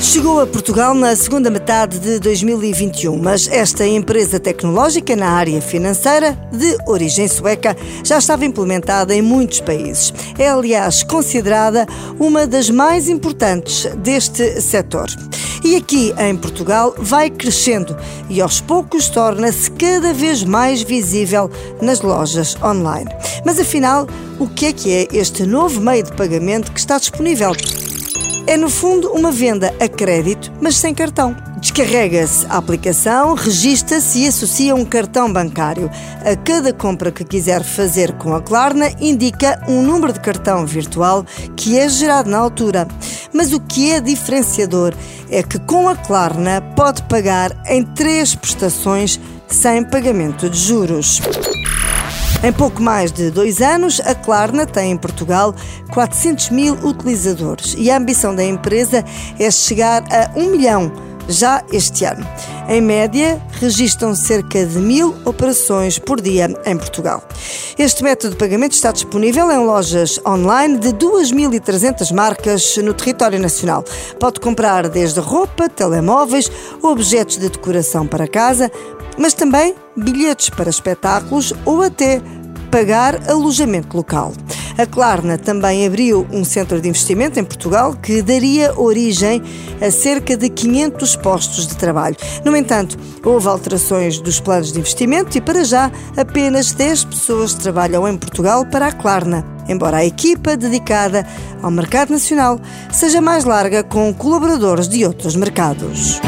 Chegou a Portugal na segunda metade de 2021, mas esta empresa tecnológica na área financeira, de origem sueca, já estava implementada em muitos países. É, aliás, considerada uma das mais importantes deste setor. E aqui em Portugal vai crescendo e aos poucos torna-se cada vez mais visível nas lojas online. Mas afinal, o que é que é este novo meio de pagamento que está disponível? É, no fundo, uma venda a crédito, mas sem cartão. Descarrega-se a aplicação, registra-se e associa um cartão bancário. A cada compra que quiser fazer com a Klarna, indica um número de cartão virtual que é gerado na altura. Mas o que é diferenciador é que com a Klarna pode pagar em três prestações sem pagamento de juros. Em pouco mais de dois anos, a Klarna tem em Portugal 400 mil utilizadores e a ambição da empresa é chegar a um milhão já este ano. Em média, registram cerca de mil operações por dia em Portugal. Este método de pagamento está disponível em lojas online de 2.300 marcas no território nacional. Pode comprar desde roupa, telemóveis, objetos de decoração para casa, mas também bilhetes para espetáculos ou até pagar alojamento local. A Klarna também abriu um centro de investimento em Portugal que daria origem a cerca de 500 postos de trabalho. No entanto, houve alterações dos planos de investimento e, para já, apenas 10 pessoas trabalham em Portugal para a Klarna, embora a equipa dedicada ao mercado nacional seja mais larga com colaboradores de outros mercados.